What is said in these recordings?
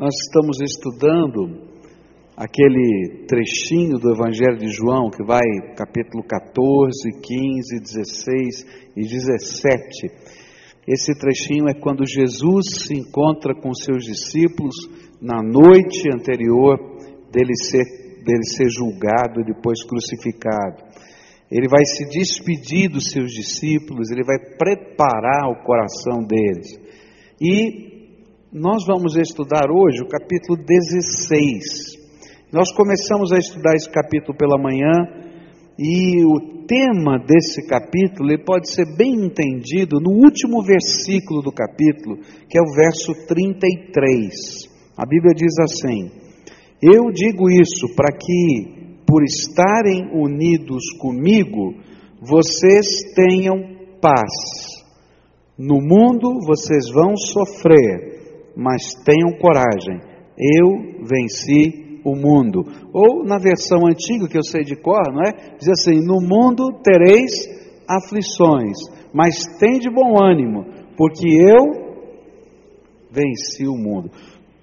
Nós estamos estudando aquele trechinho do Evangelho de João que vai capítulo 14, 15, 16 e 17. Esse trechinho é quando Jesus se encontra com seus discípulos na noite anterior dele ser, dele ser julgado e depois crucificado. Ele vai se despedir dos seus discípulos, ele vai preparar o coração deles. E nós vamos estudar hoje o capítulo 16. Nós começamos a estudar esse capítulo pela manhã e o tema desse capítulo ele pode ser bem entendido no último versículo do capítulo, que é o verso 33. A Bíblia diz assim: Eu digo isso para que, por estarem unidos comigo, vocês tenham paz. No mundo vocês vão sofrer mas tenham coragem, eu venci o mundo. Ou na versão antiga que eu sei de cor, não é? Diz assim: No mundo tereis aflições, mas tem de bom ânimo, porque eu venci o mundo.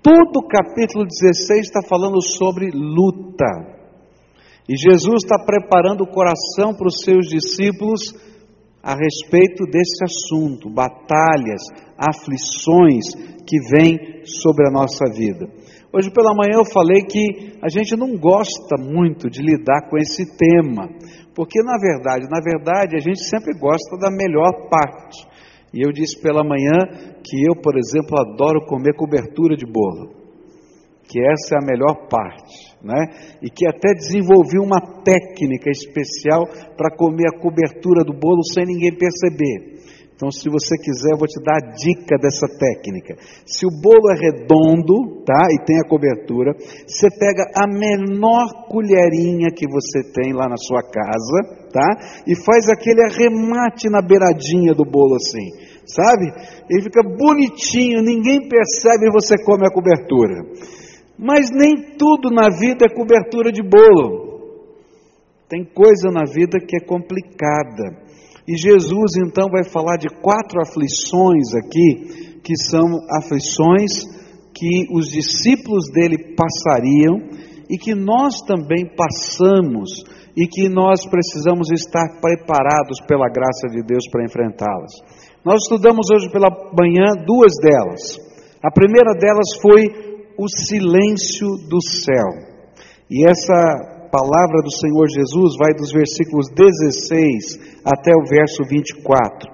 Todo o capítulo 16 está falando sobre luta. E Jesus está preparando o coração para os seus discípulos a respeito desse assunto, batalhas, aflições que vêm sobre a nossa vida. Hoje pela manhã eu falei que a gente não gosta muito de lidar com esse tema, porque na verdade, na verdade, a gente sempre gosta da melhor parte. E eu disse pela manhã que eu, por exemplo, adoro comer cobertura de bolo, que essa é a melhor parte, né? E que até desenvolvi uma técnica especial para comer a cobertura do bolo sem ninguém perceber. Então, se você quiser, eu vou te dar a dica dessa técnica. Se o bolo é redondo, tá? E tem a cobertura, você pega a menor colherinha que você tem lá na sua casa, tá? E faz aquele arremate na beiradinha do bolo assim, sabe? Ele fica bonitinho, ninguém percebe e você come a cobertura. Mas nem tudo na vida é cobertura de bolo. Tem coisa na vida que é complicada. E Jesus então vai falar de quatro aflições aqui, que são aflições que os discípulos dele passariam e que nós também passamos e que nós precisamos estar preparados pela graça de Deus para enfrentá-las. Nós estudamos hoje pela manhã duas delas. A primeira delas foi o silêncio do céu. E essa palavra do Senhor Jesus vai dos versículos 16 até o verso 24.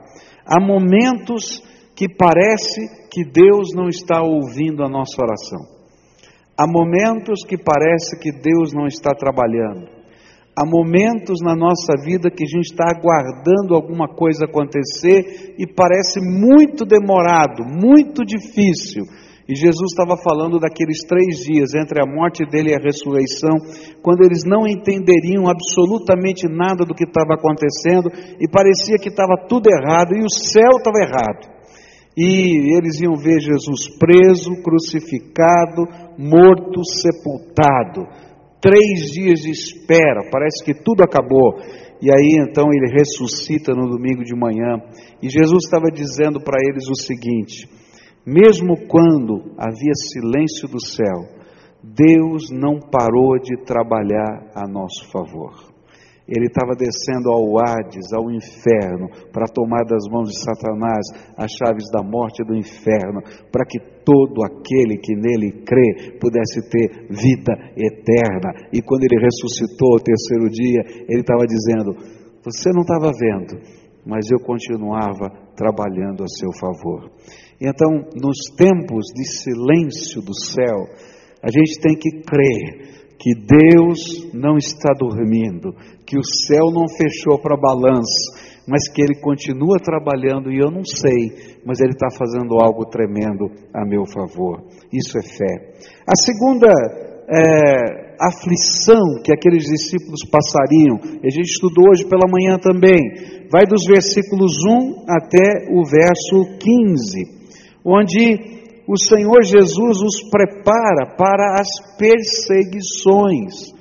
Há momentos que parece que Deus não está ouvindo a nossa oração. Há momentos que parece que Deus não está trabalhando. Há momentos na nossa vida que a gente está aguardando alguma coisa acontecer e parece muito demorado, muito difícil e Jesus estava falando daqueles três dias entre a morte dele e a ressurreição, quando eles não entenderiam absolutamente nada do que estava acontecendo e parecia que estava tudo errado e o céu estava errado. E eles iam ver Jesus preso, crucificado, morto, sepultado. Três dias de espera, parece que tudo acabou. E aí então ele ressuscita no domingo de manhã. E Jesus estava dizendo para eles o seguinte: mesmo quando havia silêncio do céu, Deus não parou de trabalhar a nosso favor. Ele estava descendo ao Hades, ao inferno, para tomar das mãos de Satanás as chaves da morte e do inferno, para que todo aquele que nele crê pudesse ter vida eterna. E quando ele ressuscitou ao terceiro dia, ele estava dizendo: Você não estava vendo, mas eu continuava trabalhando a seu favor. Então, nos tempos de silêncio do céu, a gente tem que crer que Deus não está dormindo, que o céu não fechou para balanço, mas que Ele continua trabalhando e eu não sei, mas Ele está fazendo algo tremendo a meu favor. Isso é fé. A segunda é, aflição que aqueles discípulos passariam, a gente estudou hoje pela manhã também, vai dos versículos 1 até o verso 15 onde o Senhor Jesus os prepara para as perseguições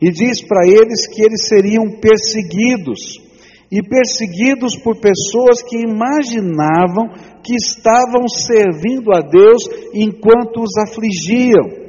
e diz para eles que eles seriam perseguidos e perseguidos por pessoas que imaginavam que estavam servindo a Deus enquanto os afligiam.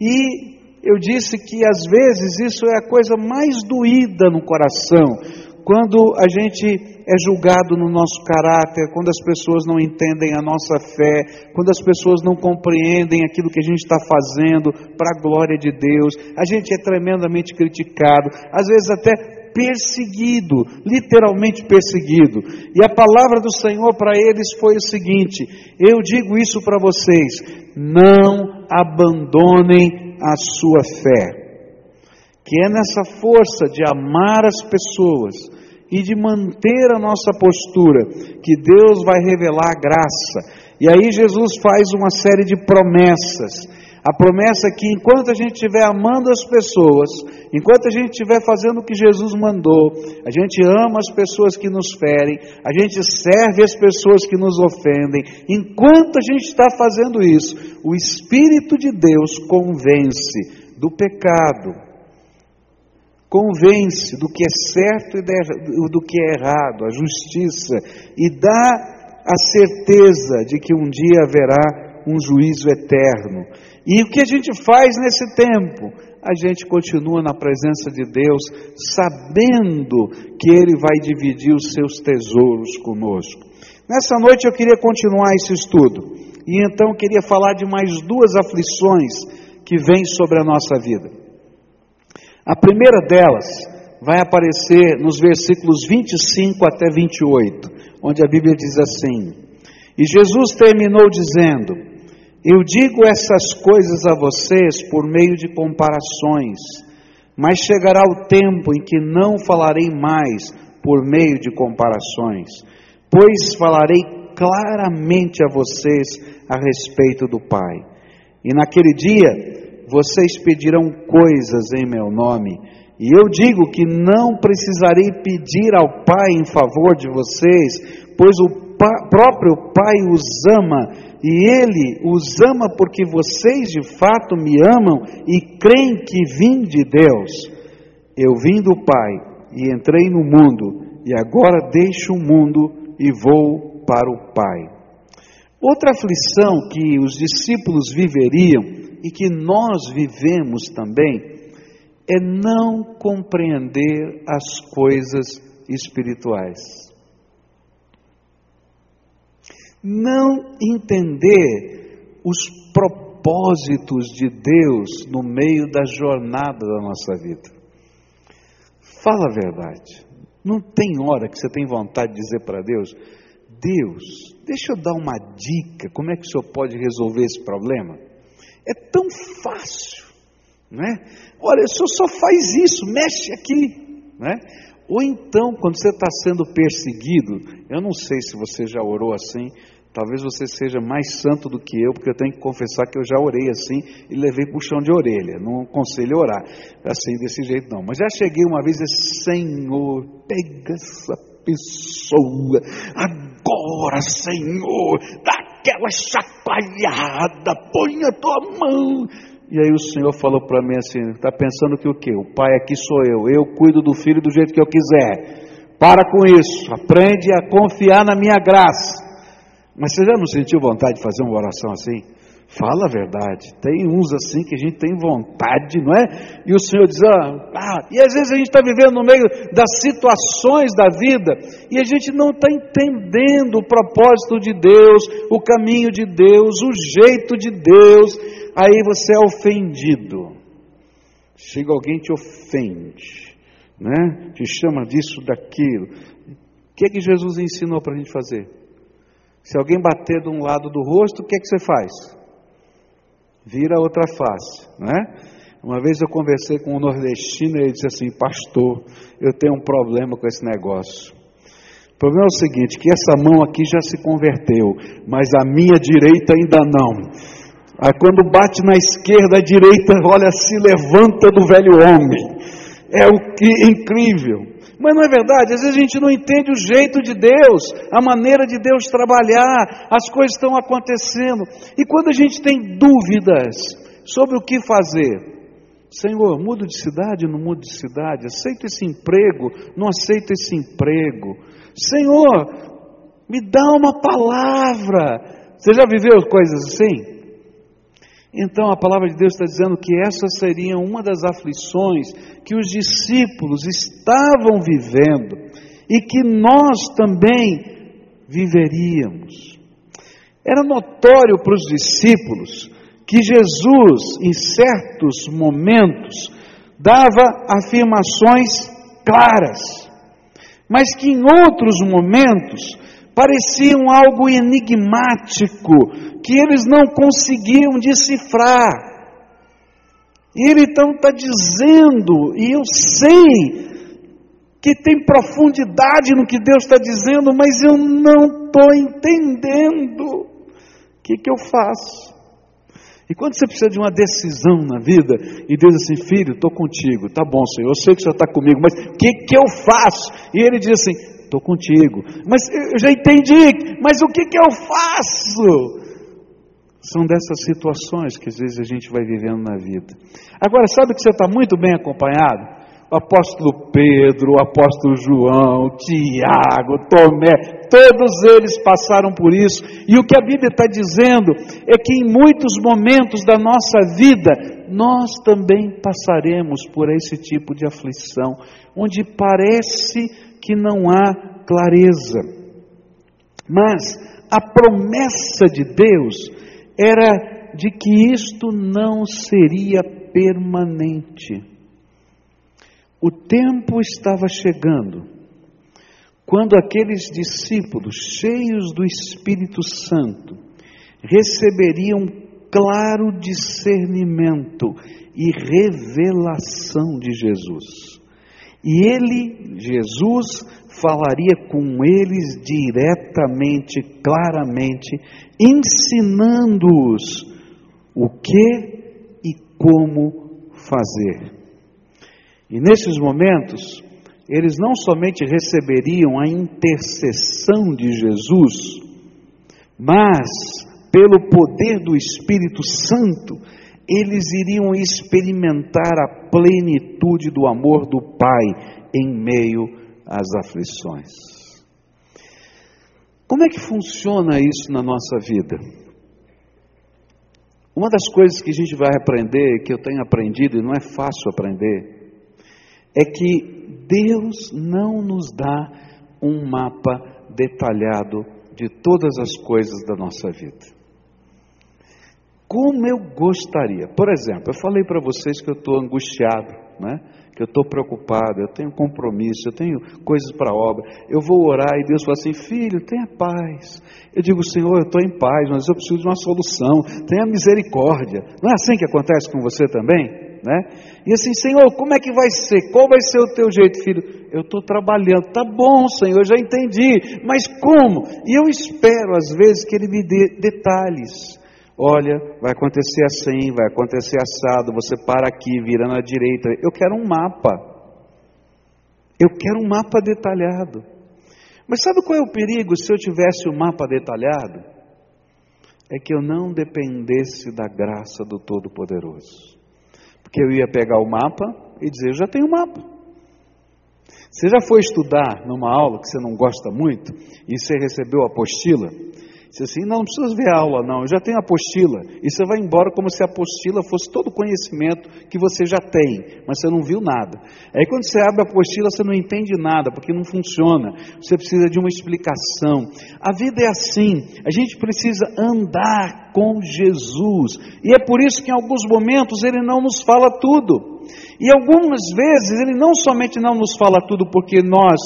E eu disse que às vezes isso é a coisa mais doída no coração, quando a gente é julgado no nosso caráter, quando as pessoas não entendem a nossa fé, quando as pessoas não compreendem aquilo que a gente está fazendo para a glória de Deus, a gente é tremendamente criticado, às vezes até perseguido, literalmente perseguido. E a palavra do Senhor para eles foi o seguinte: eu digo isso para vocês, não abandonem a sua fé. Que é nessa força de amar as pessoas e de manter a nossa postura que Deus vai revelar a graça. E aí Jesus faz uma série de promessas a promessa é que enquanto a gente estiver amando as pessoas, enquanto a gente estiver fazendo o que Jesus mandou, a gente ama as pessoas que nos ferem, a gente serve as pessoas que nos ofendem, enquanto a gente está fazendo isso, o Espírito de Deus convence do pecado, convence do que é certo e do que é errado, a justiça, e dá a certeza de que um dia haverá um juízo eterno. E o que a gente faz nesse tempo? A gente continua na presença de Deus, sabendo que Ele vai dividir os seus tesouros conosco. Nessa noite eu queria continuar esse estudo, e então queria falar de mais duas aflições que vêm sobre a nossa vida. A primeira delas vai aparecer nos versículos 25 até 28, onde a Bíblia diz assim: E Jesus terminou dizendo: eu digo essas coisas a vocês por meio de comparações, mas chegará o tempo em que não falarei mais por meio de comparações, pois falarei claramente a vocês a respeito do Pai. E naquele dia vocês pedirão coisas em meu nome, e eu digo que não precisarei pedir ao Pai em favor de vocês, pois o próprio Pai os ama e Ele os ama porque vocês de fato me amam e creem que vim de Deus. Eu vim do Pai e entrei no mundo, e agora deixo o mundo e vou para o Pai. Outra aflição que os discípulos viveriam e que nós vivemos também é não compreender as coisas espirituais não entender os propósitos de Deus no meio da jornada da nossa vida. Fala a verdade. Não tem hora que você tem vontade de dizer para Deus: Deus, deixa eu dar uma dica, como é que o senhor pode resolver esse problema? É tão fácil, não é? Olha, o senhor só faz isso, mexe aqui, não é? Ou então, quando você está sendo perseguido, eu não sei se você já orou assim, Talvez você seja mais santo do que eu, porque eu tenho que confessar que eu já orei assim e levei puxão de orelha. Não aconselho orar assim, desse jeito não. Mas já cheguei uma vez e disse, Senhor, pega essa pessoa, agora, Senhor, dá aquela chacoalhada, põe a tua mão. E aí o Senhor falou para mim assim, está pensando que o quê? O pai aqui sou eu, eu cuido do filho do jeito que eu quiser. Para com isso, aprende a confiar na minha graça. Mas você já não sentiu vontade de fazer uma oração assim? Fala a verdade. Tem uns assim que a gente tem vontade, não é? E o Senhor diz, ah, ah e às vezes a gente está vivendo no meio das situações da vida e a gente não está entendendo o propósito de Deus, o caminho de Deus, o jeito de Deus. Aí você é ofendido. Chega alguém te ofende, né? Te chama disso, daquilo. O que é que Jesus ensinou para a gente fazer? Se alguém bater de um lado do rosto, o que é que você faz? Vira outra face, não é? Uma vez eu conversei com um nordestino e ele disse assim: Pastor, eu tenho um problema com esse negócio. O problema é o seguinte: que essa mão aqui já se converteu, mas a minha direita ainda não. Aí quando bate na esquerda, a direita, olha, se levanta do velho homem. É o que incrível. Mas não é verdade, às vezes a gente não entende o jeito de Deus, a maneira de Deus trabalhar, as coisas estão acontecendo. E quando a gente tem dúvidas sobre o que fazer, Senhor, mudo de cidade, não mudo de cidade, aceito esse emprego, não aceito esse emprego. Senhor, me dá uma palavra. Você já viveu coisas assim? Então a palavra de Deus está dizendo que essa seria uma das aflições que os discípulos estavam vivendo e que nós também viveríamos. Era notório para os discípulos que Jesus, em certos momentos, dava afirmações claras, mas que em outros momentos pareciam algo enigmático, que eles não conseguiam decifrar. E ele então está dizendo, e eu sei que tem profundidade no que Deus está dizendo, mas eu não estou entendendo. O que, que eu faço? E quando você precisa de uma decisão na vida, e Deus assim, filho, estou contigo, tá bom, Senhor, eu sei que o Senhor está comigo, mas o que, que eu faço? E ele diz assim, estou contigo, mas eu já entendi, mas o que, que eu faço? São dessas situações que às vezes a gente vai vivendo na vida. Agora, sabe que você está muito bem acompanhado? o apóstolo Pedro, o apóstolo João, Tiago, Tomé, todos eles passaram por isso. E o que a Bíblia está dizendo é que em muitos momentos da nossa vida, nós também passaremos por esse tipo de aflição, onde parece que não há clareza. Mas a promessa de Deus era de que isto não seria permanente. O tempo estava chegando quando aqueles discípulos, cheios do Espírito Santo, receberiam claro discernimento e revelação de Jesus. E ele, Jesus, falaria com eles diretamente, claramente, ensinando-os o que e como fazer. E nesses momentos, eles não somente receberiam a intercessão de Jesus, mas, pelo poder do Espírito Santo, eles iriam experimentar a plenitude do amor do Pai em meio às aflições. Como é que funciona isso na nossa vida? Uma das coisas que a gente vai aprender, que eu tenho aprendido, e não é fácil aprender, é que Deus não nos dá um mapa detalhado de todas as coisas da nossa vida. Como eu gostaria, por exemplo, eu falei para vocês que eu estou angustiado, né? que eu estou preocupado, eu tenho compromisso, eu tenho coisas para obra, eu vou orar e Deus fala assim: filho, tenha paz. Eu digo, Senhor, eu estou em paz, mas eu preciso de uma solução, tenha misericórdia. Não é assim que acontece com você também? né? E assim, Senhor, como é que vai ser? Qual vai ser o teu jeito, filho? Eu estou trabalhando, tá bom, Senhor, já entendi, mas como? E eu espero às vezes que Ele me dê detalhes. Olha, vai acontecer assim, vai acontecer assado, você para aqui, vira na direita. Eu quero um mapa. Eu quero um mapa detalhado. Mas sabe qual é o perigo se eu tivesse o um mapa detalhado? É que eu não dependesse da graça do Todo-Poderoso. Porque eu ia pegar o mapa e dizer: Eu já tenho o mapa. Você já foi estudar numa aula que você não gosta muito e você recebeu a apostila? Disse assim: Não, não precisa ver aula, não, eu já tenho apostila. E você vai embora como se a apostila fosse todo o conhecimento que você já tem, mas você não viu nada. Aí quando você abre a apostila, você não entende nada, porque não funciona. Você precisa de uma explicação. A vida é assim, a gente precisa andar com Jesus. E é por isso que em alguns momentos ele não nos fala tudo. E algumas vezes ele não somente não nos fala tudo porque nós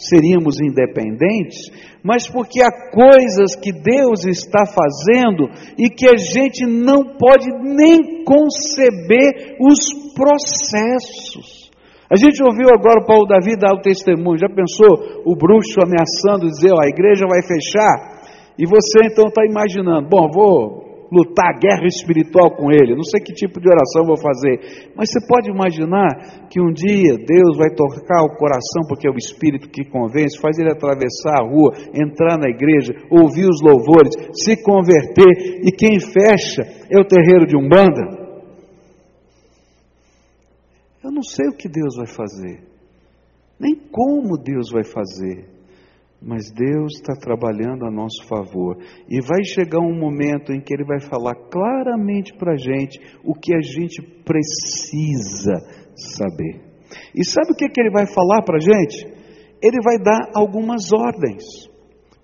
seríamos independentes, mas porque há coisas que Deus está fazendo e que a gente não pode nem conceber os processos. A gente ouviu agora o Paulo Davi dar o testemunho, já pensou o bruxo ameaçando dizer, ó, a igreja vai fechar? E você então está imaginando, bom, vou lutar guerra espiritual com ele. Não sei que tipo de oração vou fazer, mas você pode imaginar que um dia Deus vai tocar o coração, porque é o Espírito que convence, faz ele atravessar a rua, entrar na igreja, ouvir os louvores, se converter, e quem fecha é o terreiro de Umbanda. Eu não sei o que Deus vai fazer, nem como Deus vai fazer, mas Deus está trabalhando a nosso favor. E vai chegar um momento em que Ele vai falar claramente para a gente o que a gente precisa saber. E sabe o que, que Ele vai falar para a gente? Ele vai dar algumas ordens.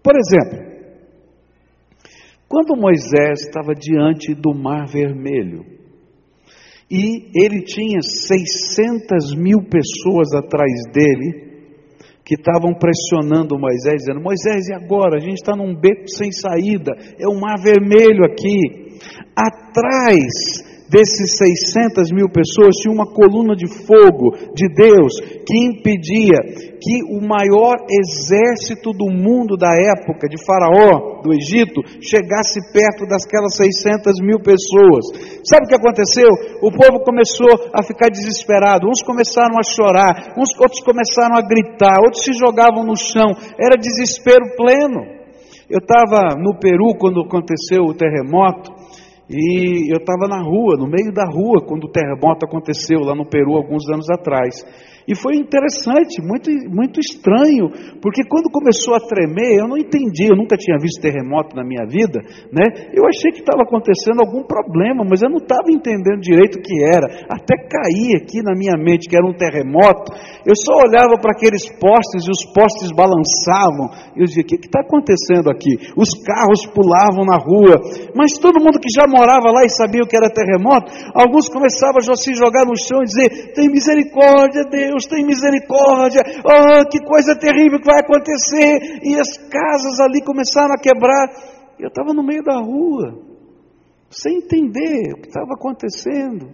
Por exemplo, quando Moisés estava diante do Mar Vermelho, e ele tinha 600 mil pessoas atrás dele, que estavam pressionando Moisés, dizendo: Moisés, e agora? A gente está num beco sem saída, é um mar vermelho aqui. Atrás desses 600 mil pessoas tinha uma coluna de fogo de Deus que impedia que o maior exército do mundo da época, de Faraó, do Egito, chegasse perto daquelas 600 mil pessoas. Sabe o que aconteceu? O povo começou a ficar desesperado, uns começaram a chorar, uns, outros começaram a gritar, outros se jogavam no chão, era desespero pleno. Eu estava no Peru quando aconteceu o terremoto, e eu estava na rua, no meio da rua, quando o terremoto aconteceu lá no Peru alguns anos atrás. E foi interessante, muito, muito estranho, porque quando começou a tremer, eu não entendi, eu nunca tinha visto terremoto na minha vida, né? Eu achei que estava acontecendo algum problema, mas eu não estava entendendo direito o que era. Até caí aqui na minha mente que era um terremoto. Eu só olhava para aqueles postes e os postes balançavam. Eu dizia: o que está acontecendo aqui? Os carros pulavam na rua, mas todo mundo que já morava lá e sabia o que era terremoto, alguns começavam a se jogar no chão e dizer: tem misericórdia, Deus Deus tem misericórdia, oh, que coisa terrível que vai acontecer. E as casas ali começaram a quebrar. Eu estava no meio da rua, sem entender o que estava acontecendo.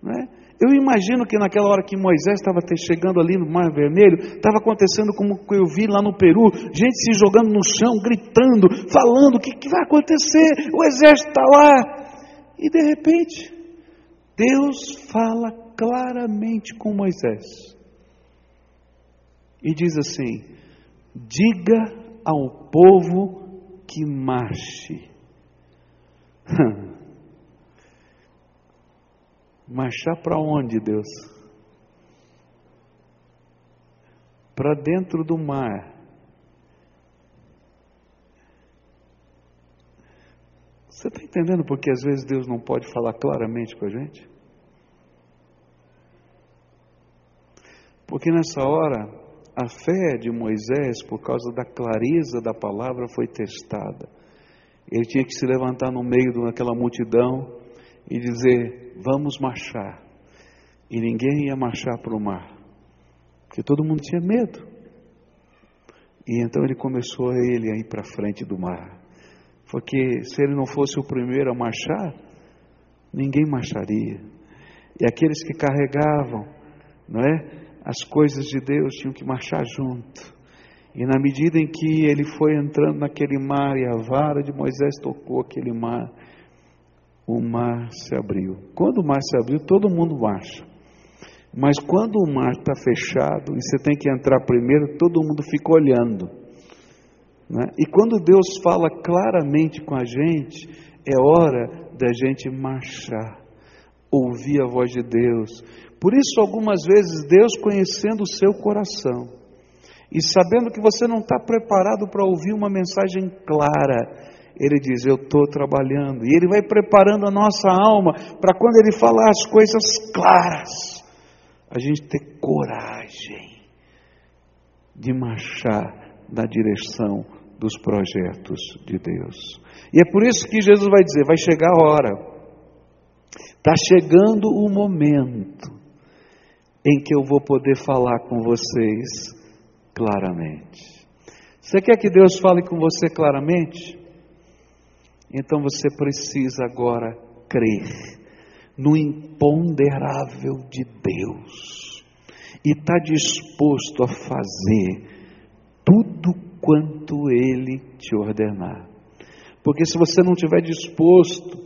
Né? Eu imagino que naquela hora que Moisés estava chegando ali no Mar Vermelho, estava acontecendo como eu vi lá no Peru, gente se jogando no chão, gritando, falando: o que, que vai acontecer? O exército está lá. E de repente, Deus fala claramente com Moisés e diz assim: diga ao povo que marche. Marchar para onde, Deus? Para dentro do mar. Você está entendendo porque às vezes Deus não pode falar claramente com a gente? Porque nessa hora a fé de Moisés, por causa da clareza da palavra, foi testada. Ele tinha que se levantar no meio daquela multidão e dizer: Vamos marchar. E ninguém ia marchar para o mar, porque todo mundo tinha medo. E então ele começou a ele a ir para frente do mar, porque se ele não fosse o primeiro a marchar, ninguém marcharia. E aqueles que carregavam, não é? As coisas de Deus tinham que marchar junto. E na medida em que ele foi entrando naquele mar e a vara de Moisés tocou aquele mar, o mar se abriu. Quando o mar se abriu, todo mundo marcha. Mas quando o mar está fechado e você tem que entrar primeiro, todo mundo fica olhando. Né? E quando Deus fala claramente com a gente, é hora da gente marchar, ouvir a voz de Deus, por isso, algumas vezes, Deus conhecendo o seu coração e sabendo que você não está preparado para ouvir uma mensagem clara, Ele diz: Eu estou trabalhando. E Ele vai preparando a nossa alma para quando Ele falar as coisas claras, a gente ter coragem de marchar na direção dos projetos de Deus. E é por isso que Jesus vai dizer: vai chegar a hora, está chegando o momento em que eu vou poder falar com vocês claramente. Você quer que Deus fale com você claramente? Então você precisa agora crer no imponderável de Deus e está disposto a fazer tudo quanto Ele te ordenar. Porque se você não estiver disposto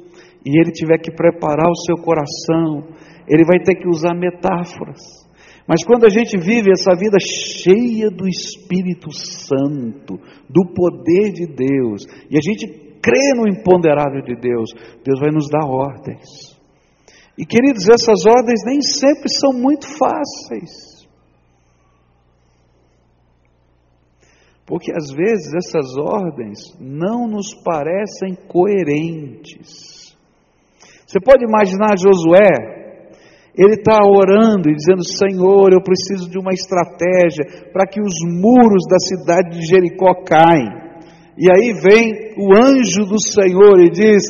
e Ele tiver que preparar o seu coração, ele vai ter que usar metáforas. Mas quando a gente vive essa vida cheia do Espírito Santo, do poder de Deus, e a gente crê no imponderável de Deus, Deus vai nos dar ordens. E queridos, essas ordens nem sempre são muito fáceis. Porque às vezes essas ordens não nos parecem coerentes. Você pode imaginar Josué, ele está orando e dizendo: Senhor, eu preciso de uma estratégia para que os muros da cidade de Jericó caem. E aí vem o anjo do Senhor e diz: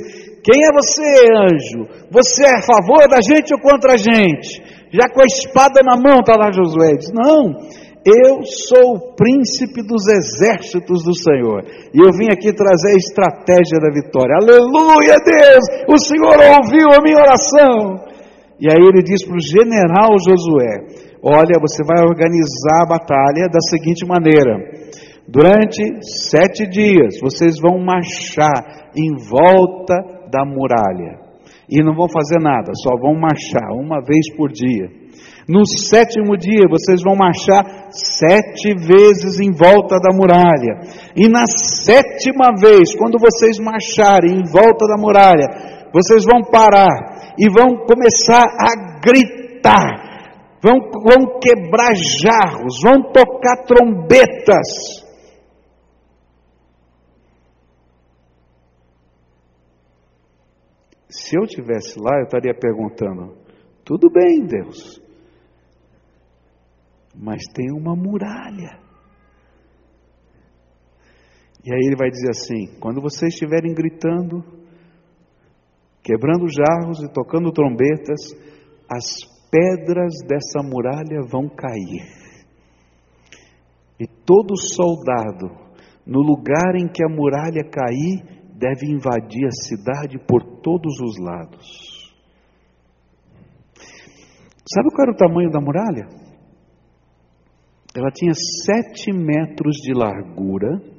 Quem é você, anjo? Você é a favor da gente ou contra a gente? Já com a espada na mão, está lá Josué. Diz: Não, eu sou o príncipe dos exércitos do Senhor. E eu vim aqui trazer a estratégia da vitória. Aleluia, Deus! O Senhor ouviu a minha oração. E aí ele diz para o general Josué: Olha, você vai organizar a batalha da seguinte maneira: durante sete dias vocês vão marchar em volta da muralha. E não vão fazer nada, só vão marchar uma vez por dia. No sétimo dia, vocês vão marchar sete vezes em volta da muralha. E na sétima vez, quando vocês marcharem em volta da muralha, vocês vão parar e vão começar a gritar, vão, vão quebrar jarros, vão tocar trombetas. Se eu tivesse lá, eu estaria perguntando: tudo bem, Deus, mas tem uma muralha. E aí ele vai dizer assim: quando vocês estiverem gritando, quebrando jarros e tocando trombetas, as pedras dessa muralha vão cair. E todo soldado, no lugar em que a muralha cair, deve invadir a cidade por todos os lados. Sabe qual era o tamanho da muralha? Ela tinha sete metros de largura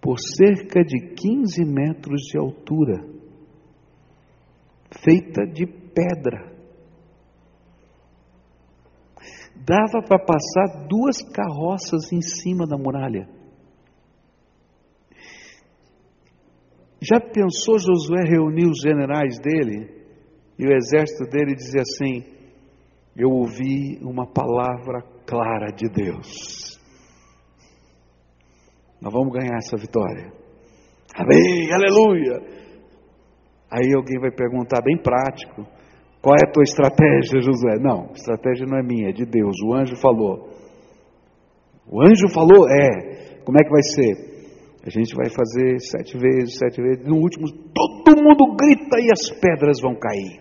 por cerca de 15 metros de altura, feita de pedra. Dava para passar duas carroças em cima da muralha. Já pensou Josué reunir os generais dele e o exército dele e dizer assim: eu ouvi uma palavra clara de Deus. Nós vamos ganhar essa vitória. Amém, aleluia. Aí alguém vai perguntar, bem prático: qual é a tua estratégia, Josué? Não, estratégia não é minha, é de Deus. O anjo falou. O anjo falou? É. Como é que vai ser? A gente vai fazer sete vezes, sete vezes. No último, todo mundo grita e as pedras vão cair.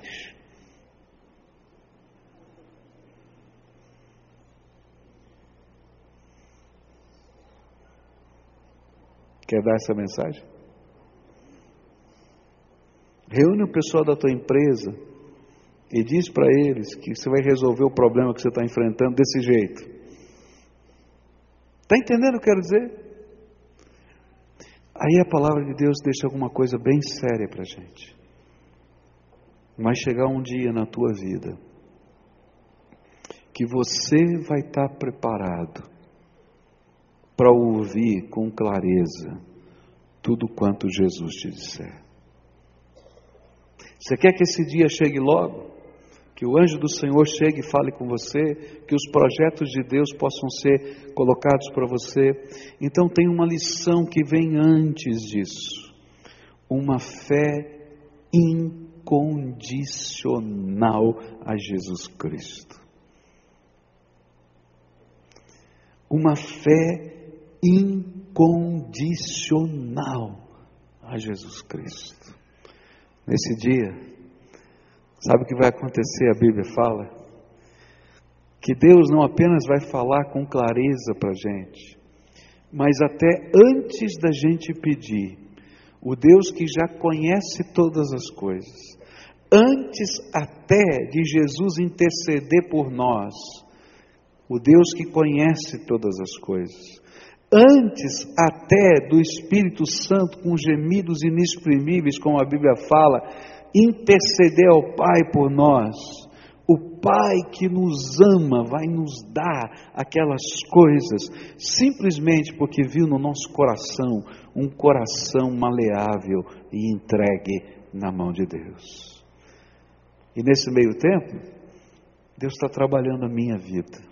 Quer dar essa mensagem? Reúne o pessoal da tua empresa e diz para eles que você vai resolver o problema que você está enfrentando desse jeito. Está entendendo o que eu quero dizer? Aí a palavra de Deus deixa alguma coisa bem séria para a gente. Vai chegar um dia na tua vida que você vai estar tá preparado para ouvir com clareza tudo quanto Jesus te disser. Você quer que esse dia chegue logo? Que o anjo do Senhor chegue e fale com você, que os projetos de Deus possam ser colocados para você. Então tem uma lição que vem antes disso. Uma fé incondicional a Jesus Cristo. Uma fé incondicional a Jesus Cristo. Nesse dia, sabe o que vai acontecer? A Bíblia fala que Deus não apenas vai falar com clareza para a gente, mas até antes da gente pedir, o Deus que já conhece todas as coisas, antes até de Jesus interceder por nós, o Deus que conhece todas as coisas, antes até do Espírito Santo, com gemidos inexprimíveis, como a Bíblia fala, interceder ao Pai por nós. O Pai que nos ama vai nos dar aquelas coisas, simplesmente porque viu no nosso coração um coração maleável e entregue na mão de Deus. E nesse meio tempo, Deus está trabalhando a minha vida.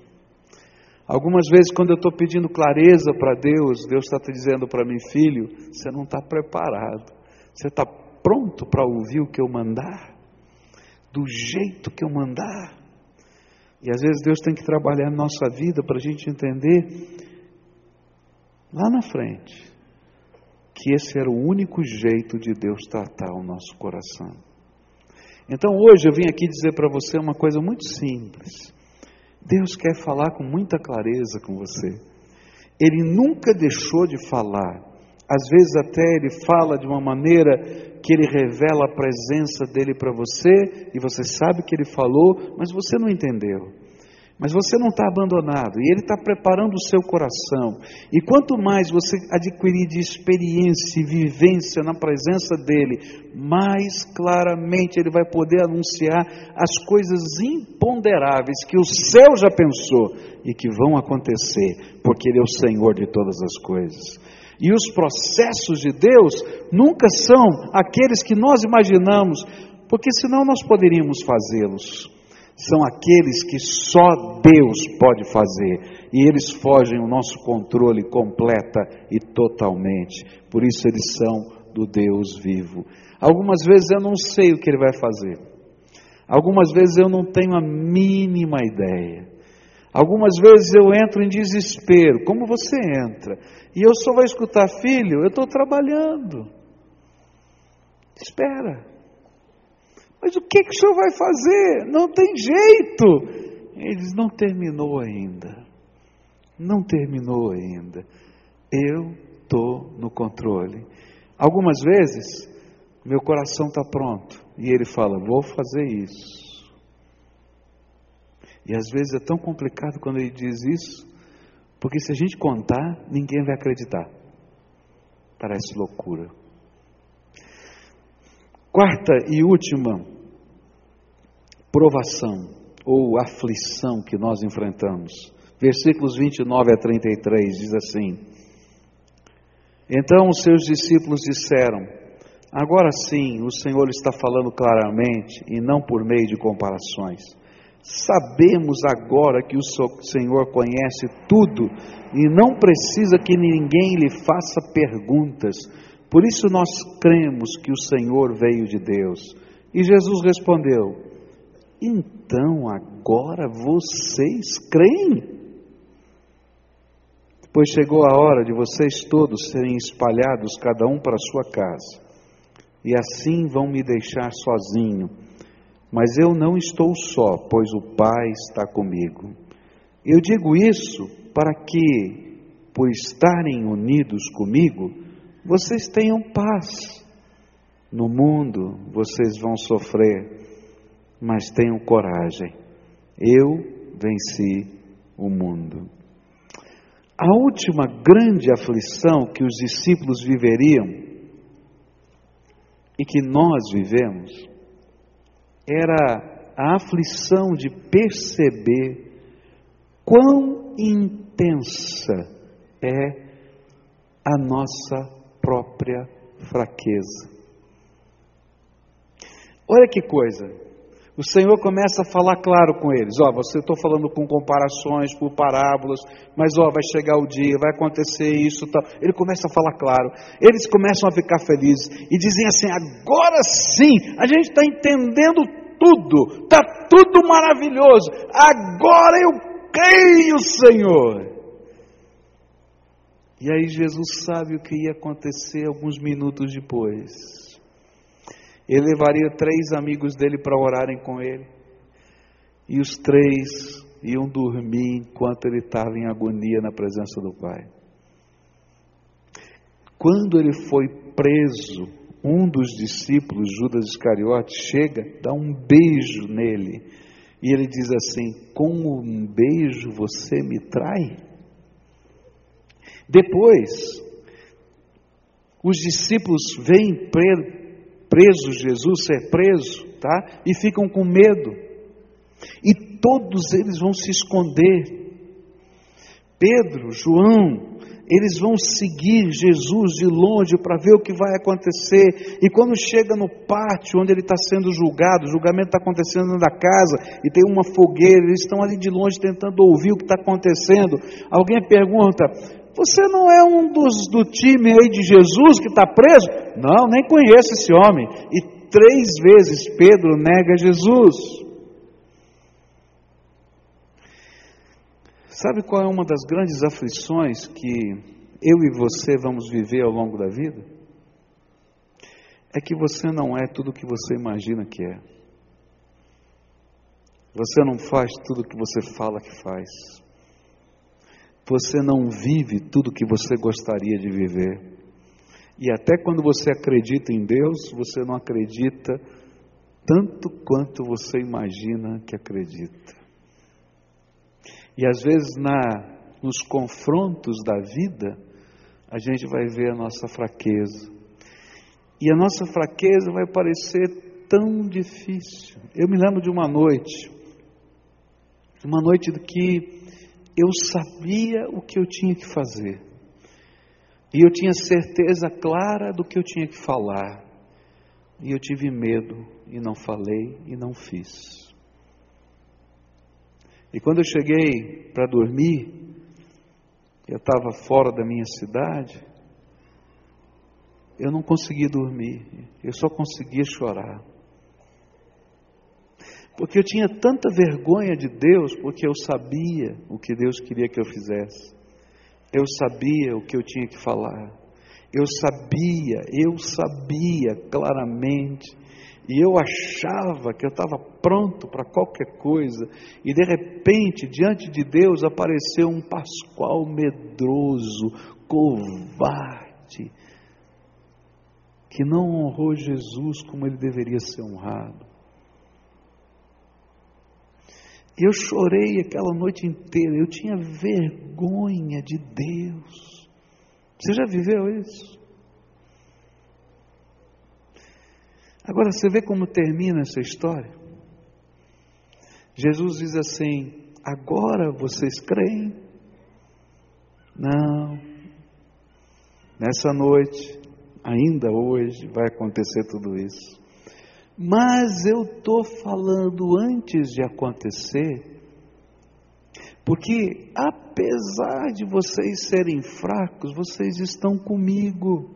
Algumas vezes, quando eu estou pedindo clareza para Deus, Deus está dizendo para mim, filho, você não está preparado. Você está pronto para ouvir o que eu mandar? Do jeito que eu mandar? E às vezes Deus tem que trabalhar na nossa vida para a gente entender lá na frente que esse era o único jeito de Deus tratar o nosso coração. Então hoje eu vim aqui dizer para você uma coisa muito simples. Deus quer falar com muita clareza com você. Ele nunca deixou de falar. Às vezes até ele fala de uma maneira que ele revela a presença dele para você e você sabe que ele falou, mas você não entendeu. Mas você não está abandonado e Ele está preparando o seu coração. E quanto mais você adquirir de experiência e vivência na presença dEle, mais claramente Ele vai poder anunciar as coisas imponderáveis que o céu já pensou e que vão acontecer, porque Ele é o Senhor de todas as coisas. E os processos de Deus nunca são aqueles que nós imaginamos, porque senão nós poderíamos fazê-los são aqueles que só Deus pode fazer e eles fogem o nosso controle completa e totalmente. Por isso eles são do Deus vivo. Algumas vezes eu não sei o que ele vai fazer. Algumas vezes eu não tenho a mínima ideia. Algumas vezes eu entro em desespero, como você entra, e eu só vou escutar, filho, eu estou trabalhando. Espera. Mas o que, que o senhor vai fazer? Não tem jeito. Eles não terminou ainda. Não terminou ainda. Eu estou no controle. Algumas vezes, meu coração está pronto. E ele fala: Vou fazer isso. E às vezes é tão complicado quando ele diz isso, porque se a gente contar, ninguém vai acreditar. Parece loucura. Quarta e última provação ou aflição que nós enfrentamos. Versículos 29 a 33 diz assim: Então os seus discípulos disseram: Agora sim, o Senhor está falando claramente e não por meio de comparações. Sabemos agora que o Senhor conhece tudo e não precisa que ninguém lhe faça perguntas por isso nós cremos que o Senhor veio de Deus. E Jesus respondeu: Então agora vocês creem? Pois chegou a hora de vocês todos serem espalhados, cada um para sua casa. E assim vão me deixar sozinho. Mas eu não estou só, pois o Pai está comigo. Eu digo isso para que, por estarem unidos comigo, vocês tenham paz. No mundo vocês vão sofrer, mas tenham coragem. Eu venci o mundo. A última grande aflição que os discípulos viveriam e que nós vivemos era a aflição de perceber quão intensa é a nossa própria fraqueza. Olha que coisa. O Senhor começa a falar claro com eles. Ó, oh, você estou falando com comparações, por parábolas, mas ó, oh, vai chegar o dia, vai acontecer isso, tal. Ele começa a falar claro. Eles começam a ficar felizes e dizem assim: agora sim, a gente está entendendo tudo, está tudo maravilhoso. Agora eu creio, Senhor. E aí Jesus sabe o que ia acontecer alguns minutos depois. Ele levaria três amigos dele para orarem com ele. E os três iam dormir enquanto ele estava em agonia na presença do Pai. Quando ele foi preso, um dos discípulos, Judas Iscariote, chega, dá um beijo nele. E ele diz assim: Com um beijo você me trai? Depois, os discípulos veem preso Jesus ser preso, tá? E ficam com medo. E todos eles vão se esconder. Pedro, João, eles vão seguir Jesus de longe para ver o que vai acontecer. E quando chega no pátio onde ele está sendo julgado, o julgamento está acontecendo da casa e tem uma fogueira, eles estão ali de longe tentando ouvir o que está acontecendo. Alguém pergunta: Você não é um dos do time aí de Jesus que está preso? Não, nem conheço esse homem. E três vezes Pedro nega Jesus. Sabe qual é uma das grandes aflições que eu e você vamos viver ao longo da vida? É que você não é tudo o que você imagina que é. Você não faz tudo o que você fala que faz. Você não vive tudo o que você gostaria de viver. E até quando você acredita em Deus, você não acredita tanto quanto você imagina que acredita. E às vezes na nos confrontos da vida, a gente vai ver a nossa fraqueza. E a nossa fraqueza vai parecer tão difícil. Eu me lembro de uma noite, uma noite que eu sabia o que eu tinha que fazer. E eu tinha certeza clara do que eu tinha que falar. E eu tive medo e não falei e não fiz. E quando eu cheguei para dormir, eu estava fora da minha cidade, eu não conseguia dormir, eu só conseguia chorar. Porque eu tinha tanta vergonha de Deus, porque eu sabia o que Deus queria que eu fizesse, eu sabia o que eu tinha que falar, eu sabia, eu sabia claramente. E eu achava que eu estava pronto para qualquer coisa, e de repente, diante de Deus, apareceu um Pascoal medroso, covarde, que não honrou Jesus como ele deveria ser honrado. E eu chorei aquela noite inteira, eu tinha vergonha de Deus. Você já viveu isso? Agora você vê como termina essa história? Jesus diz assim: agora vocês creem? Não. Nessa noite, ainda hoje, vai acontecer tudo isso. Mas eu estou falando antes de acontecer, porque apesar de vocês serem fracos, vocês estão comigo.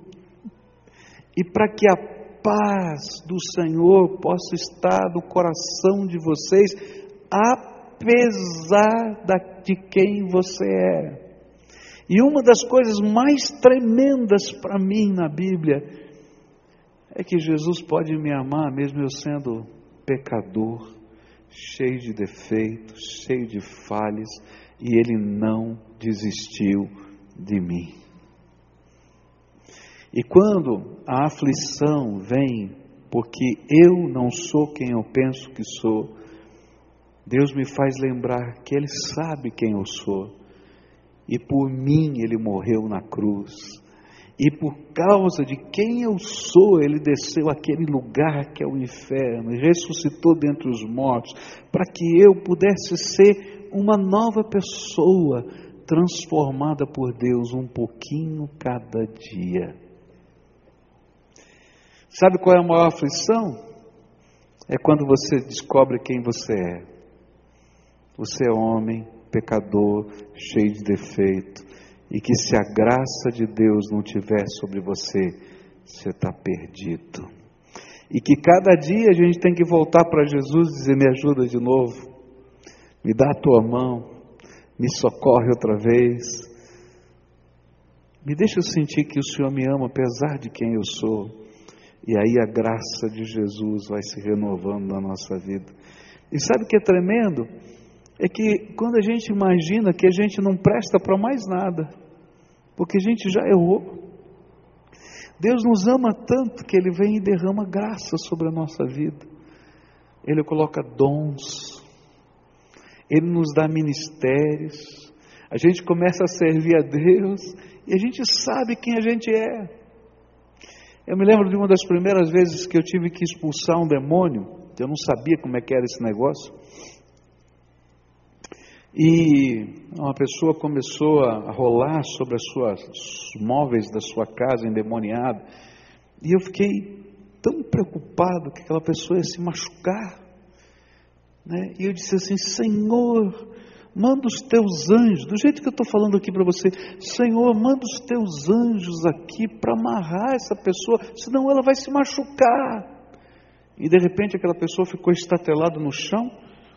E para que a paz do Senhor possa estar no coração de vocês, apesar de quem você é. E uma das coisas mais tremendas para mim na Bíblia é que Jesus pode me amar mesmo eu sendo pecador, cheio de defeitos, cheio de falhas, e Ele não desistiu de mim. E quando a aflição vem, porque eu não sou quem eu penso que sou, Deus me faz lembrar que Ele sabe quem eu sou, e por mim Ele morreu na cruz, e por causa de quem eu sou, Ele desceu àquele lugar que é o inferno, e ressuscitou dentre os mortos, para que eu pudesse ser uma nova pessoa, transformada por Deus um pouquinho cada dia. Sabe qual é a maior aflição? É quando você descobre quem você é. Você é homem, pecador, cheio de defeito, e que se a graça de Deus não tiver sobre você, você está perdido. E que cada dia a gente tem que voltar para Jesus e dizer: Me ajuda de novo, me dá a tua mão, me socorre outra vez, me deixa sentir que o Senhor me ama apesar de quem eu sou. E aí a graça de Jesus vai se renovando na nossa vida. E sabe o que é tremendo? É que quando a gente imagina que a gente não presta para mais nada, porque a gente já errou. Deus nos ama tanto que Ele vem e derrama graça sobre a nossa vida. Ele coloca dons, Ele nos dá ministérios, a gente começa a servir a Deus e a gente sabe quem a gente é. Eu me lembro de uma das primeiras vezes que eu tive que expulsar um demônio, eu não sabia como é que era esse negócio. E uma pessoa começou a rolar sobre as suas os móveis da sua casa endemoniada. E eu fiquei tão preocupado que aquela pessoa ia se machucar. Né? E eu disse assim: Senhor, manda os teus anjos, do jeito que eu estou falando aqui para você, Senhor, manda os teus anjos aqui para amarrar essa pessoa, senão ela vai se machucar. E de repente aquela pessoa ficou estatelada no chão,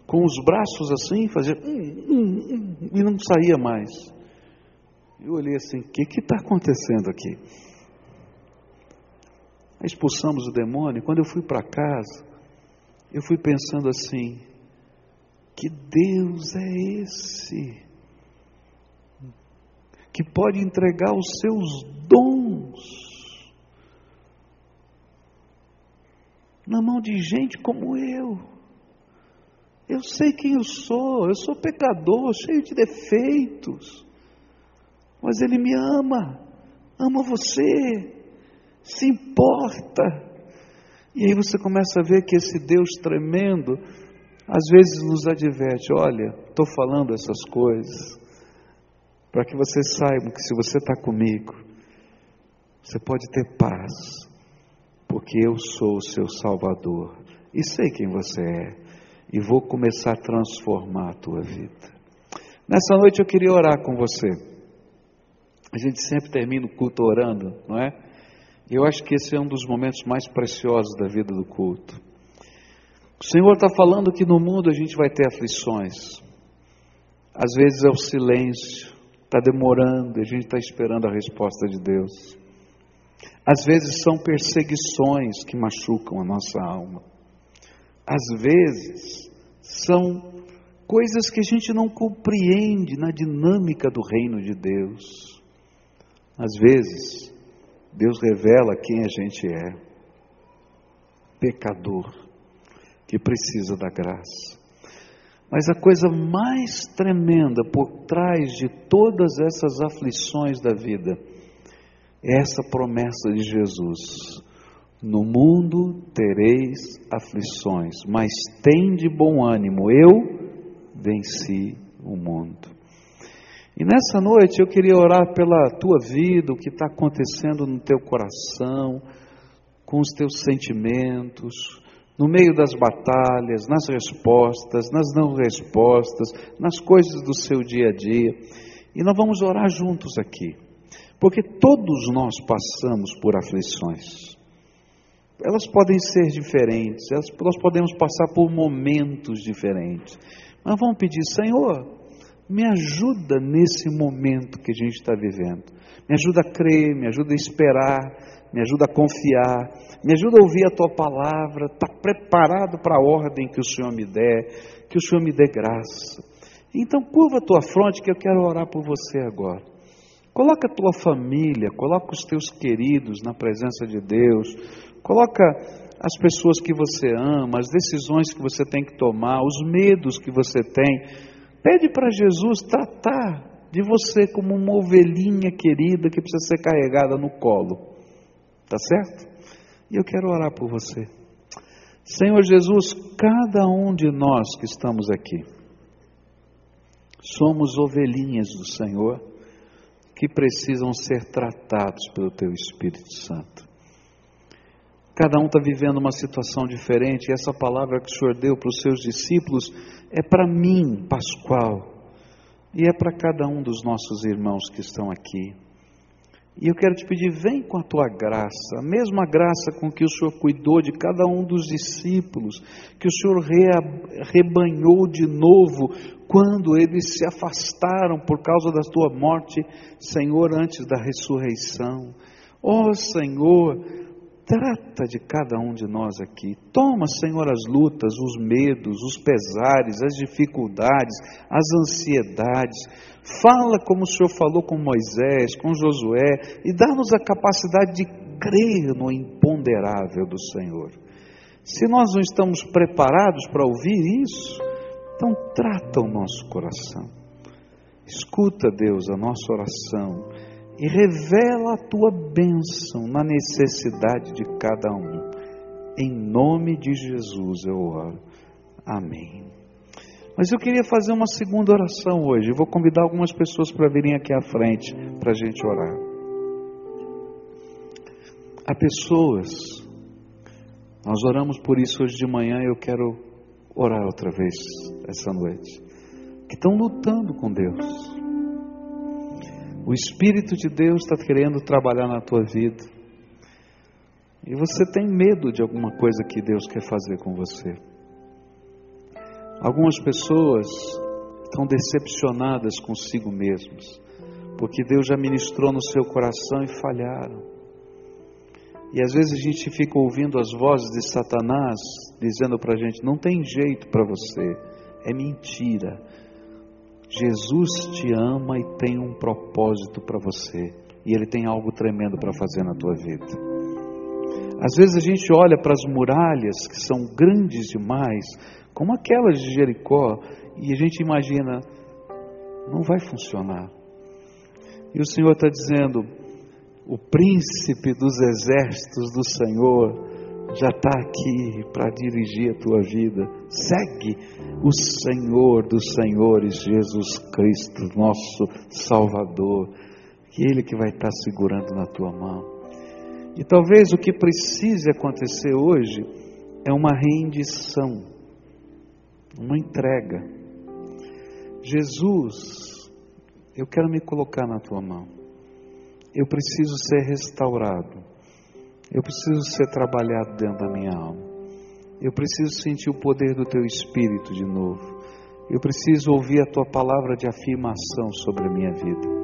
com os braços assim, fazia hum, hum, hum, e não saía mais. Eu olhei assim: o que está acontecendo aqui? expulsamos o demônio. Quando eu fui para casa, eu fui pensando assim: que Deus é esse que pode entregar os seus dons na mão de gente como eu. Eu sei quem eu sou, eu sou pecador, cheio de defeitos, mas Ele me ama, ama você, se importa. E aí você começa a ver que esse Deus tremendo, às vezes nos adverte: olha, estou falando essas coisas, para que você saiba que se você está comigo, você pode ter paz, porque eu sou o seu Salvador e sei quem você é, e vou começar a transformar a tua vida. Nessa noite eu queria orar com você. A gente sempre termina o culto orando, não é? Eu acho que esse é um dos momentos mais preciosos da vida do culto. O Senhor está falando que no mundo a gente vai ter aflições. Às vezes é o silêncio, está demorando, a gente está esperando a resposta de Deus. Às vezes são perseguições que machucam a nossa alma. Às vezes são coisas que a gente não compreende na dinâmica do reino de Deus. Às vezes Deus revela quem a gente é. Pecador, que precisa da graça. Mas a coisa mais tremenda por trás de todas essas aflições da vida é essa promessa de Jesus: No mundo tereis aflições, mas tem de bom ânimo, eu venci o mundo. E nessa noite eu queria orar pela tua vida, o que está acontecendo no teu coração, com os teus sentimentos, no meio das batalhas, nas respostas, nas não respostas, nas coisas do seu dia a dia. E nós vamos orar juntos aqui, porque todos nós passamos por aflições. Elas podem ser diferentes, elas, nós podemos passar por momentos diferentes, mas vamos pedir, Senhor, me ajuda nesse momento que a gente está vivendo. Me ajuda a crer, me ajuda a esperar, me ajuda a confiar, me ajuda a ouvir a tua palavra, estar tá preparado para a ordem que o Senhor me der, que o Senhor me dê graça. Então, curva a tua fronte que eu quero orar por você agora. Coloca a tua família, coloca os teus queridos na presença de Deus, coloca as pessoas que você ama, as decisões que você tem que tomar, os medos que você tem Pede para Jesus tratar de você como uma ovelhinha querida que precisa ser carregada no colo. Tá certo? E eu quero orar por você. Senhor Jesus, cada um de nós que estamos aqui, somos ovelhinhas do Senhor que precisam ser tratados pelo Teu Espírito Santo. Cada um está vivendo uma situação diferente, e essa palavra que o Senhor deu para os seus discípulos é para mim, Pascoal, e é para cada um dos nossos irmãos que estão aqui. E eu quero te pedir, vem com a tua graça, a mesma graça com que o Senhor cuidou de cada um dos discípulos, que o Senhor rebanhou de novo quando eles se afastaram por causa da tua morte, Senhor, antes da ressurreição. Ó oh, Senhor, Trata de cada um de nós aqui. Toma, Senhor, as lutas, os medos, os pesares, as dificuldades, as ansiedades. Fala como o Senhor falou com Moisés, com Josué, e dá-nos a capacidade de crer no imponderável do Senhor. Se nós não estamos preparados para ouvir isso, então trata o nosso coração. Escuta, Deus, a nossa oração e revela a tua bênção na necessidade de cada um. Em nome de Jesus eu oro. Amém. Mas eu queria fazer uma segunda oração hoje. Eu vou convidar algumas pessoas para virem aqui à frente para a gente orar. Há pessoas, nós oramos por isso hoje de manhã e eu quero orar outra vez essa noite, que estão lutando com Deus. O Espírito de Deus está querendo trabalhar na tua vida. E você tem medo de alguma coisa que Deus quer fazer com você. Algumas pessoas estão decepcionadas consigo mesmas, porque Deus já ministrou no seu coração e falharam. E às vezes a gente fica ouvindo as vozes de Satanás dizendo para a gente: não tem jeito para você, é mentira. Jesus te ama e tem um propósito para você, e Ele tem algo tremendo para fazer na tua vida. Às vezes a gente olha para as muralhas que são grandes demais, como aquelas de Jericó, e a gente imagina, não vai funcionar. E o Senhor está dizendo: o príncipe dos exércitos do Senhor já está aqui para dirigir a tua vida. Segue o Senhor dos Senhores, Jesus Cristo, nosso Salvador, que Ele que vai estar tá segurando na tua mão. E talvez o que precise acontecer hoje é uma rendição uma entrega. Jesus, eu quero me colocar na tua mão. Eu preciso ser restaurado. Eu preciso ser trabalhado dentro da minha alma. Eu preciso sentir o poder do teu espírito de novo. Eu preciso ouvir a tua palavra de afirmação sobre a minha vida.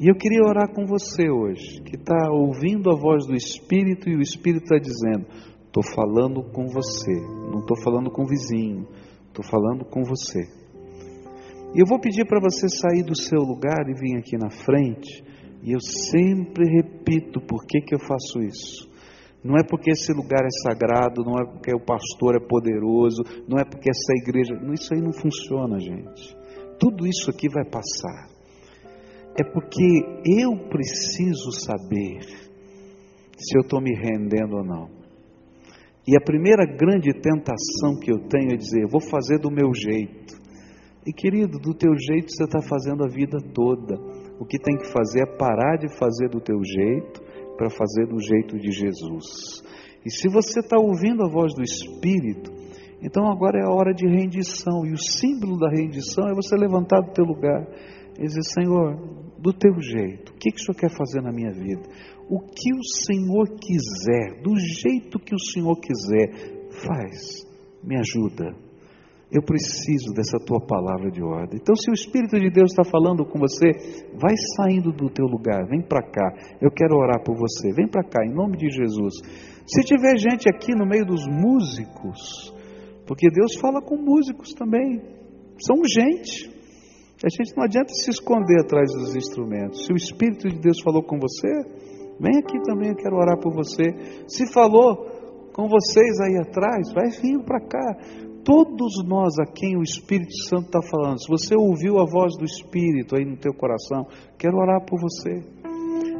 E eu queria orar com você hoje, que está ouvindo a voz do Espírito e o Espírito está dizendo: estou falando com você, não estou falando com o vizinho, Estou falando com você. E eu vou pedir para você sair do seu lugar e vir aqui na frente. E eu sempre repito por que, que eu faço isso. Não é porque esse lugar é sagrado, não é porque o pastor é poderoso, não é porque essa igreja. Isso aí não funciona, gente. Tudo isso aqui vai passar. É porque eu preciso saber se eu estou me rendendo ou não. E a primeira grande tentação que eu tenho é dizer: vou fazer do meu jeito. E querido, do teu jeito você está fazendo a vida toda. O que tem que fazer é parar de fazer do teu jeito para fazer do jeito de Jesus. E se você está ouvindo a voz do Espírito, então agora é a hora de rendição. E o símbolo da rendição é você levantar do teu lugar e dizer: Senhor, do teu jeito, o que, que o Senhor quer fazer na minha vida? o que o Senhor quiser, do jeito que o Senhor quiser, faz, me ajuda. Eu preciso dessa tua palavra de ordem. Então, se o Espírito de Deus está falando com você, vai saindo do teu lugar, vem para cá. Eu quero orar por você. Vem para cá, em nome de Jesus. Se tiver gente aqui no meio dos músicos, porque Deus fala com músicos também, são gente. A gente não adianta se esconder atrás dos instrumentos. Se o Espírito de Deus falou com você, Vem aqui também, eu quero orar por você. Se falou com vocês aí atrás, vai vir para cá. Todos nós a quem o Espírito Santo está falando, se você ouviu a voz do Espírito aí no teu coração, quero orar por você.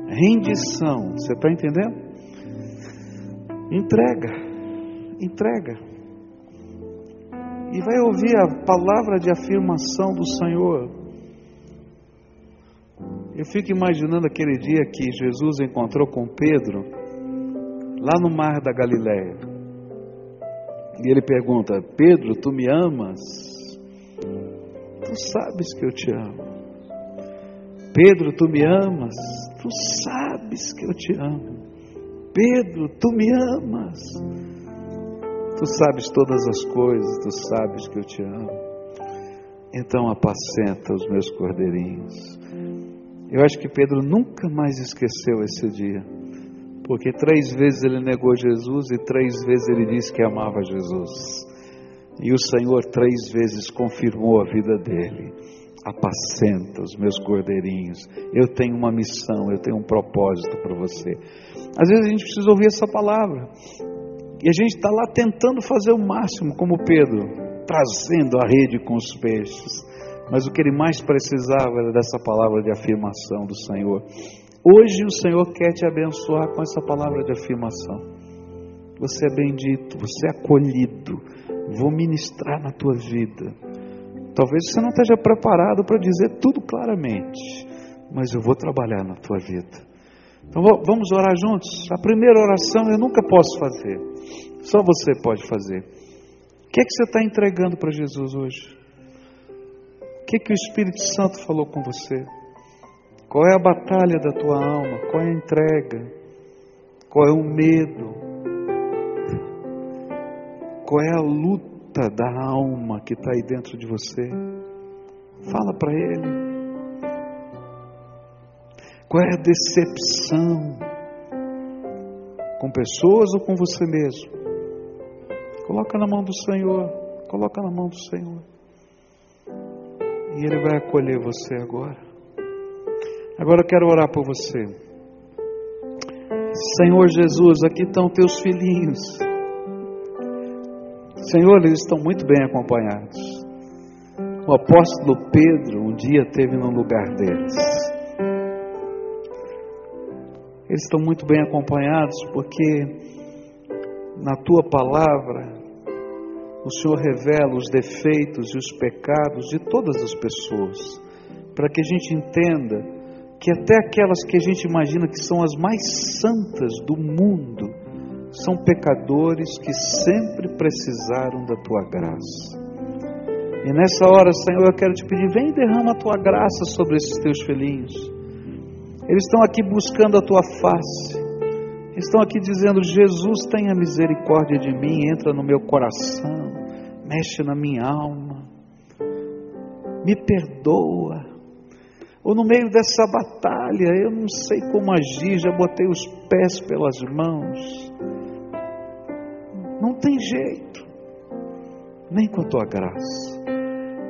Rendição, você está entendendo? Entrega, entrega. E vai ouvir a palavra de afirmação do Senhor. Eu fico imaginando aquele dia que Jesus encontrou com Pedro lá no mar da Galiléia. E ele pergunta: Pedro, tu me amas? Tu sabes que eu te amo. Pedro, tu me amas? Tu sabes que eu te amo. Pedro, tu me amas? Tu sabes todas as coisas, tu sabes que eu te amo. Então apacenta os meus cordeirinhos. Eu acho que Pedro nunca mais esqueceu esse dia, porque três vezes ele negou Jesus e três vezes ele disse que amava Jesus. E o Senhor três vezes confirmou a vida dele. Apacenta os meus cordeirinhos. Eu tenho uma missão, eu tenho um propósito para você. Às vezes a gente precisa ouvir essa palavra. E a gente está lá tentando fazer o máximo, como Pedro, trazendo a rede com os peixes. Mas o que ele mais precisava era dessa palavra de afirmação do Senhor. Hoje o Senhor quer te abençoar com essa palavra de afirmação. Você é bendito, você é acolhido. Vou ministrar na tua vida. Talvez você não esteja preparado para dizer tudo claramente, mas eu vou trabalhar na tua vida. Então vamos orar juntos? A primeira oração eu nunca posso fazer, só você pode fazer. O que é que você está entregando para Jesus hoje? O que, é que o Espírito Santo falou com você? Qual é a batalha da tua alma? Qual é a entrega? Qual é o medo? Qual é a luta da alma que está aí dentro de você? Fala para Ele. Qual é a decepção? Com pessoas ou com você mesmo? Coloca na mão do Senhor. Coloca na mão do Senhor. E Ele vai acolher você agora. Agora eu quero orar por você. Senhor Jesus, aqui estão teus filhinhos. Senhor, eles estão muito bem acompanhados. O apóstolo Pedro um dia teve no lugar deles. Eles estão muito bem acompanhados porque na tua palavra o Senhor revela os defeitos e os pecados de todas as pessoas, para que a gente entenda que até aquelas que a gente imagina que são as mais santas do mundo, são pecadores que sempre precisaram da tua graça. E nessa hora, Senhor, eu quero te pedir, vem e derrama a tua graça sobre esses teus filhinhos. Eles estão aqui buscando a tua face. Estão aqui dizendo: Jesus, tenha misericórdia de mim, entra no meu coração, mexe na minha alma, me perdoa. Ou no meio dessa batalha, eu não sei como agir, já botei os pés pelas mãos. Não tem jeito, nem com a tua graça.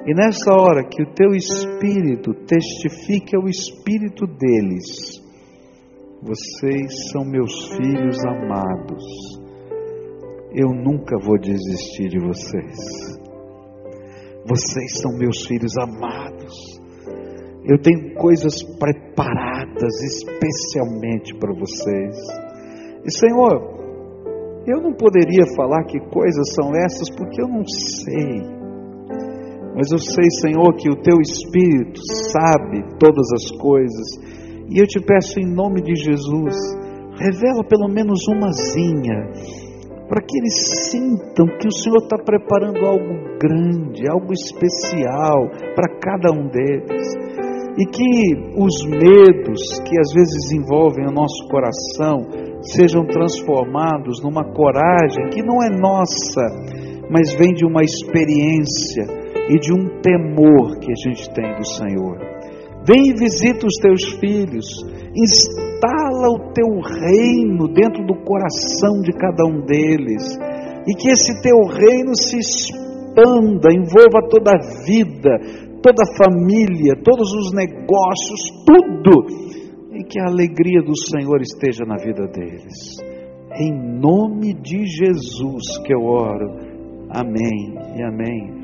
E nessa hora que o teu espírito testifique ao espírito deles, vocês são meus filhos amados, eu nunca vou desistir de vocês. Vocês são meus filhos amados, eu tenho coisas preparadas especialmente para vocês. E Senhor, eu não poderia falar que coisas são essas porque eu não sei. Mas eu sei, Senhor, que o teu Espírito sabe todas as coisas. E eu te peço em nome de Jesus, revela pelo menos umazinha, para que eles sintam que o Senhor está preparando algo grande, algo especial para cada um deles. E que os medos que às vezes envolvem o nosso coração sejam transformados numa coragem que não é nossa, mas vem de uma experiência e de um temor que a gente tem do Senhor. Vem e visita os teus filhos, instala o teu reino dentro do coração de cada um deles, e que esse teu reino se expanda, envolva toda a vida, toda a família, todos os negócios, tudo, e que a alegria do Senhor esteja na vida deles. Em nome de Jesus que eu oro. Amém e amém.